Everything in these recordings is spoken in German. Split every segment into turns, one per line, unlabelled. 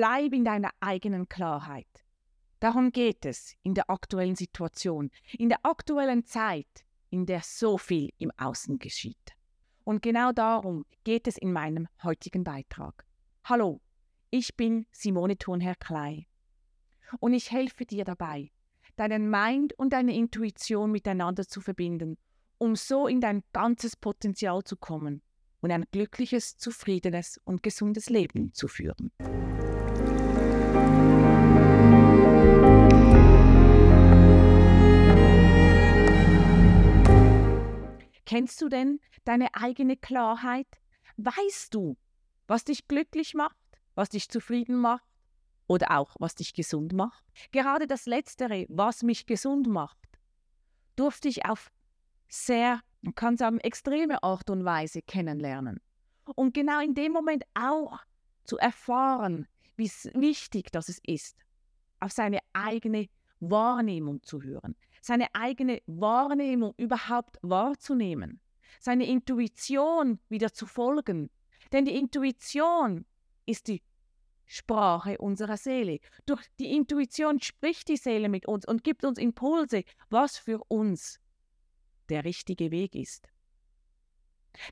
Bleib in deiner eigenen Klarheit. Darum geht es in der aktuellen Situation, in der aktuellen Zeit, in der so viel im Außen geschieht. Und genau darum geht es in meinem heutigen Beitrag. Hallo, ich bin Simone Thurnherr Klei und ich helfe dir dabei, deinen Mind und deine Intuition miteinander zu verbinden, um so in dein ganzes Potenzial zu kommen und ein glückliches, zufriedenes und gesundes Leben zu führen. Kennst du denn deine eigene Klarheit? Weißt du, was dich glücklich macht, was dich zufrieden macht oder auch was dich gesund macht? Gerade das Letztere, was mich gesund macht, durfte ich auf sehr, man kann sagen, extreme Art und Weise kennenlernen. Und genau in dem Moment auch zu erfahren, wie wichtig das ist, auf seine eigene Wahrnehmung zu hören, seine eigene Wahrnehmung überhaupt wahrzunehmen, seine Intuition wieder zu folgen. Denn die Intuition ist die Sprache unserer Seele. Durch die Intuition spricht die Seele mit uns und gibt uns Impulse, was für uns der richtige Weg ist.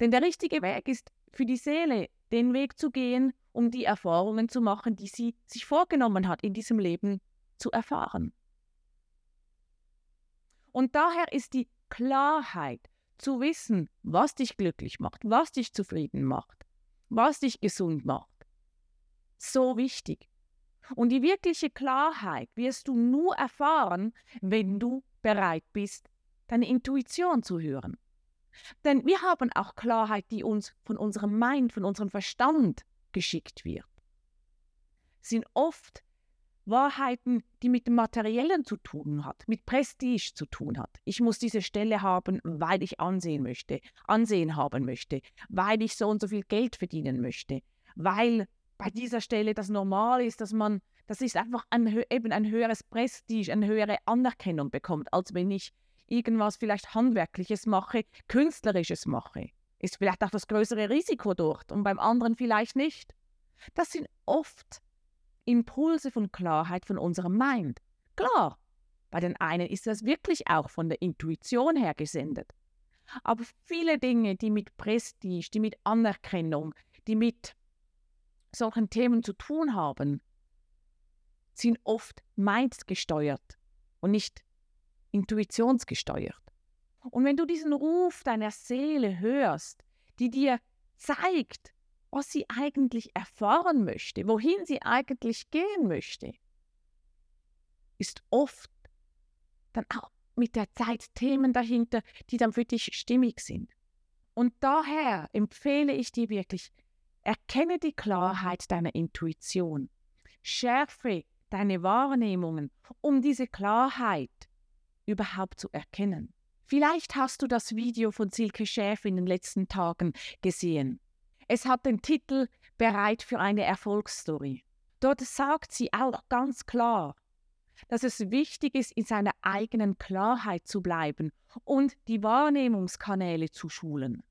Denn der richtige Weg ist für die Seele, den Weg zu gehen, um die Erfahrungen zu machen, die sie sich vorgenommen hat, in diesem Leben zu erfahren. Und daher ist die Klarheit zu wissen, was dich glücklich macht, was dich zufrieden macht, was dich gesund macht, so wichtig. Und die wirkliche Klarheit wirst du nur erfahren, wenn du bereit bist, deine Intuition zu hören. Denn wir haben auch Klarheit, die uns von unserem Mind, von unserem Verstand geschickt wird. Sind oft Wahrheiten, die mit dem Materiellen zu tun hat, mit Prestige zu tun hat. Ich muss diese Stelle haben, weil ich ansehen möchte, Ansehen haben möchte, weil ich so und so viel Geld verdienen möchte, weil bei dieser Stelle das normal ist, dass man, das ist einfach ein, eben ein höheres Prestige, eine höhere Anerkennung bekommt, als wenn ich irgendwas vielleicht Handwerkliches mache, Künstlerisches mache. Ist vielleicht auch das größere Risiko dort und beim anderen vielleicht nicht. Das sind oft Impulse von Klarheit von unserem Mind. Klar, bei den einen ist das wirklich auch von der Intuition her gesendet. Aber viele Dinge, die mit Prestige, die mit Anerkennung, die mit solchen Themen zu tun haben, sind oft mindgesteuert und nicht intuitionsgesteuert. Und wenn du diesen Ruf deiner Seele hörst, die dir zeigt, was sie eigentlich erfahren möchte, wohin sie eigentlich gehen möchte, ist oft dann auch mit der Zeit Themen dahinter, die dann für dich stimmig sind. Und daher empfehle ich dir wirklich, erkenne die Klarheit deiner Intuition, schärfe deine Wahrnehmungen, um diese Klarheit überhaupt zu erkennen. Vielleicht hast du das Video von Silke Schäf in den letzten Tagen gesehen. Es hat den Titel Bereit für eine Erfolgsstory. Dort sagt sie auch ganz klar, dass es wichtig ist, in seiner eigenen Klarheit zu bleiben und die Wahrnehmungskanäle zu schulen.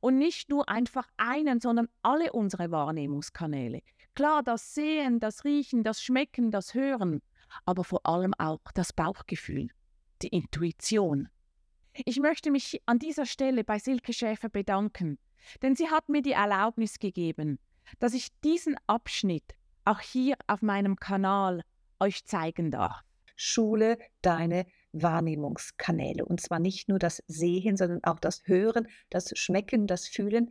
Und nicht nur einfach einen, sondern alle unsere Wahrnehmungskanäle. Klar, das Sehen, das Riechen, das Schmecken, das Hören, aber vor allem auch das Bauchgefühl, die Intuition. Ich möchte mich an dieser Stelle bei Silke Schäfer bedanken, denn sie hat mir die Erlaubnis gegeben, dass ich diesen Abschnitt auch hier auf meinem Kanal euch zeigen darf.
Schule deine Wahrnehmungskanäle. Und zwar nicht nur das Sehen, sondern auch das Hören, das Schmecken, das Fühlen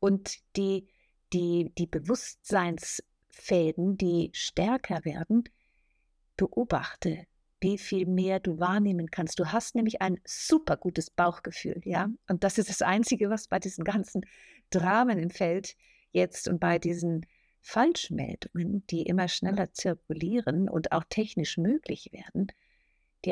und die, die, die Bewusstseinsfäden, die stärker werden. Beobachte, wie viel mehr du wahrnehmen kannst. Du hast nämlich ein super gutes Bauchgefühl, ja. Und das ist das Einzige, was bei diesen ganzen Dramen im Feld jetzt und bei diesen Falschmeldungen, die immer schneller zirkulieren und auch technisch möglich werden,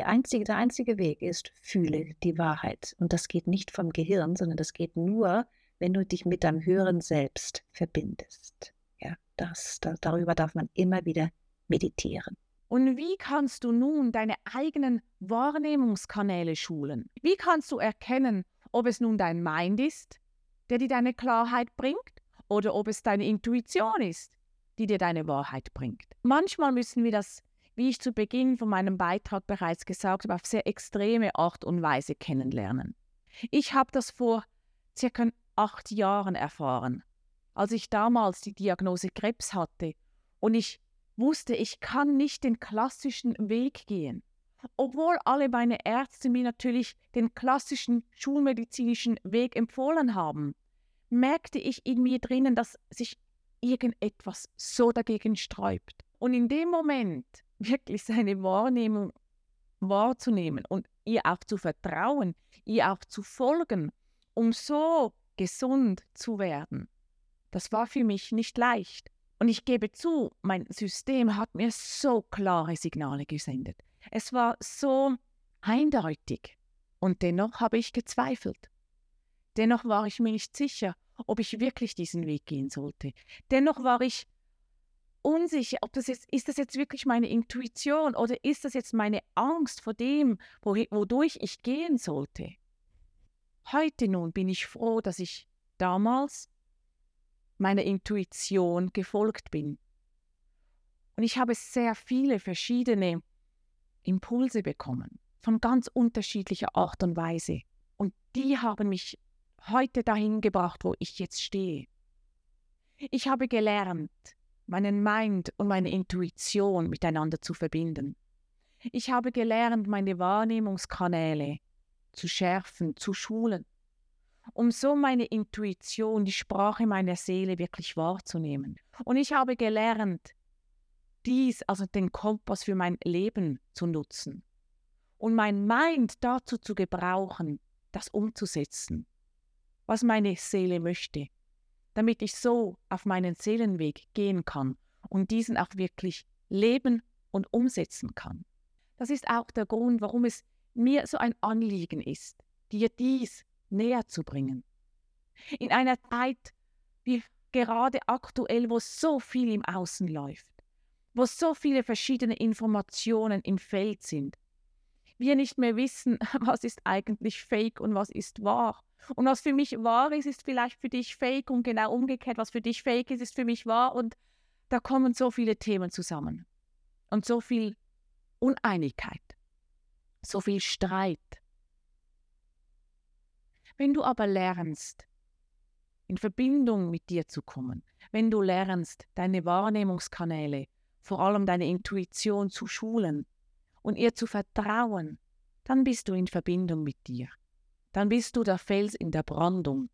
einzige, der einzige Weg ist, fühle die Wahrheit. Und das geht nicht vom Gehirn, sondern das geht nur, wenn du dich mit deinem höheren Selbst verbindest. Ja, das, das, darüber darf man immer wieder meditieren.
Und wie kannst du nun deine eigenen Wahrnehmungskanäle schulen? Wie kannst du erkennen, ob es nun dein Mind ist, der dir deine Klarheit bringt, oder ob es deine Intuition ist, die dir deine Wahrheit bringt. Manchmal müssen wir das, wie ich zu Beginn von meinem Beitrag bereits gesagt habe, auf sehr extreme Art und Weise kennenlernen. Ich habe das vor circa acht Jahren erfahren, als ich damals die Diagnose Krebs hatte und ich wusste, ich kann nicht den klassischen Weg gehen. Obwohl alle meine Ärzte mir natürlich den klassischen schulmedizinischen Weg empfohlen haben, merkte ich in mir drinnen, dass sich irgendetwas so dagegen sträubt. Und in dem Moment wirklich seine Wahrnehmung wahrzunehmen und ihr auch zu vertrauen, ihr auch zu folgen, um so gesund zu werden, das war für mich nicht leicht. Und ich gebe zu, mein System hat mir so klare Signale gesendet. Es war so eindeutig. Und dennoch habe ich gezweifelt. Dennoch war ich mir nicht sicher, ob ich wirklich diesen Weg gehen sollte. Dennoch war ich unsicher, ob das jetzt, ist das jetzt wirklich meine Intuition oder ist das jetzt meine Angst vor dem, wodurch ich gehen sollte. Heute nun bin ich froh, dass ich damals meiner Intuition gefolgt bin. Und ich habe sehr viele verschiedene Impulse bekommen, von ganz unterschiedlicher Art und Weise. Und die haben mich heute dahin gebracht, wo ich jetzt stehe. Ich habe gelernt, meinen Mind und meine Intuition miteinander zu verbinden. Ich habe gelernt, meine Wahrnehmungskanäle zu schärfen, zu schulen, um so meine Intuition, die Sprache meiner Seele wirklich wahrzunehmen. Und ich habe gelernt, dies, also den Kompass für mein Leben zu nutzen und mein Mind dazu zu gebrauchen, das umzusetzen, was meine Seele möchte, damit ich so auf meinen Seelenweg gehen kann und diesen auch wirklich leben und umsetzen kann. Das ist auch der Grund, warum es mir so ein Anliegen ist, dir dies näher zu bringen. In einer Zeit wie gerade aktuell, wo so viel im Außen läuft, wo so viele verschiedene Informationen im Feld sind, wir nicht mehr wissen, was ist eigentlich fake und was ist wahr. Und was für mich wahr ist, ist vielleicht für dich fake und genau umgekehrt, was für dich fake ist, ist für mich wahr. Und da kommen so viele Themen zusammen und so viel Uneinigkeit, so viel Streit. Wenn du aber lernst, in Verbindung mit dir zu kommen, wenn du lernst, deine Wahrnehmungskanäle, vor allem deine Intuition zu schulen und ihr zu vertrauen, dann bist du in Verbindung mit dir. Dann bist du der Fels in der Brandung.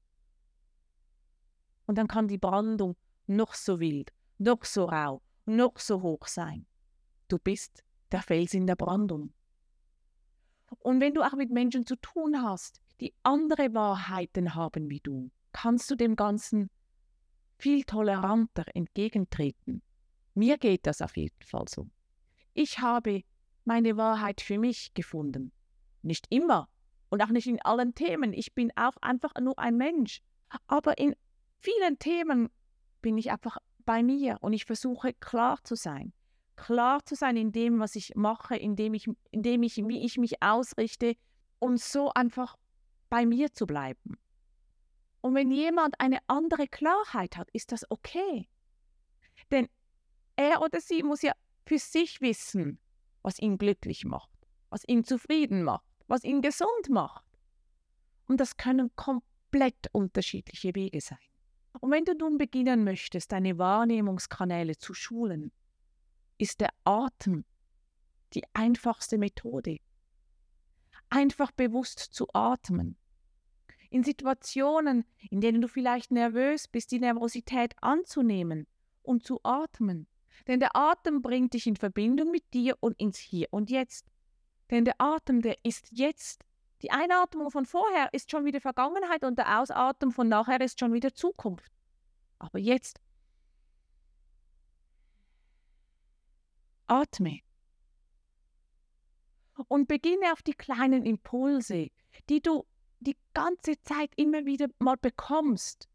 Und dann kann die Brandung noch so wild, noch so rau, noch so hoch sein. Du bist der Fels in der Brandung. Und wenn du auch mit Menschen zu tun hast, die andere Wahrheiten haben wie du, kannst du dem Ganzen viel toleranter entgegentreten. Mir geht das auf jeden Fall so. Ich habe meine Wahrheit für mich gefunden. Nicht immer und auch nicht in allen Themen. Ich bin auch einfach nur ein Mensch. Aber in vielen Themen bin ich einfach bei mir und ich versuche klar zu sein. Klar zu sein in dem, was ich mache, in dem ich, in dem ich, wie ich mich ausrichte und so einfach bei mir zu bleiben. Und wenn jemand eine andere Klarheit hat, ist das okay. Denn er oder sie muss ja für sich wissen, was ihn glücklich macht, was ihn zufrieden macht, was ihn gesund macht. Und das können komplett unterschiedliche Wege sein. Und wenn du nun beginnen möchtest, deine Wahrnehmungskanäle zu schulen, ist der Atem die einfachste Methode. Einfach bewusst zu atmen. In Situationen, in denen du vielleicht nervös bist, die Nervosität anzunehmen und zu atmen. Denn der Atem bringt dich in Verbindung mit dir und ins Hier und Jetzt. Denn der Atem, der ist jetzt. Die Einatmung von vorher ist schon wieder Vergangenheit und der Ausatmen von nachher ist schon wieder Zukunft. Aber jetzt atme und beginne auf die kleinen Impulse, die du die ganze Zeit immer wieder mal bekommst,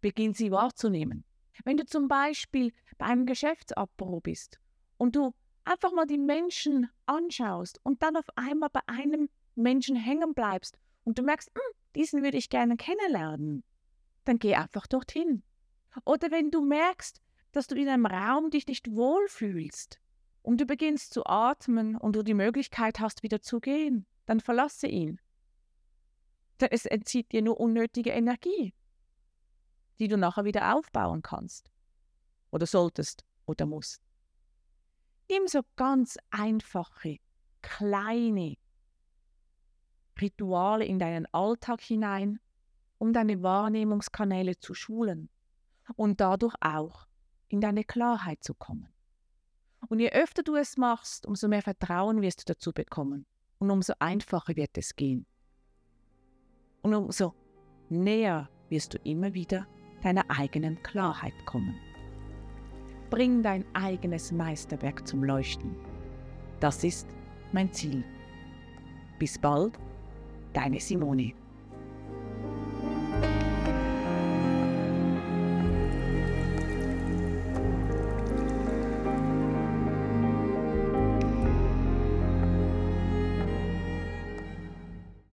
beginn sie wahrzunehmen. Wenn du zum Beispiel bei einem Geschäftsabbau bist und du einfach mal die Menschen anschaust und dann auf einmal bei einem Menschen hängen bleibst und du merkst, hm, diesen würde ich gerne kennenlernen, dann geh einfach dorthin. Oder wenn du merkst, dass du in einem Raum dich nicht wohlfühlst und du beginnst zu atmen und du die Möglichkeit hast, wieder zu gehen, dann verlasse ihn. Denn es entzieht dir nur unnötige Energie, die du nachher wieder aufbauen kannst. Oder solltest oder musst. Nimm so ganz einfache, kleine Rituale in deinen Alltag hinein, um deine Wahrnehmungskanäle zu schulen und dadurch auch in deine Klarheit zu kommen. Und je öfter du es machst, umso mehr Vertrauen wirst du dazu bekommen und umso einfacher wird es gehen. Und umso näher wirst du immer wieder deiner eigenen Klarheit kommen. Bring dein eigenes Meisterwerk zum Leuchten. Das ist mein Ziel. Bis bald, deine Simone.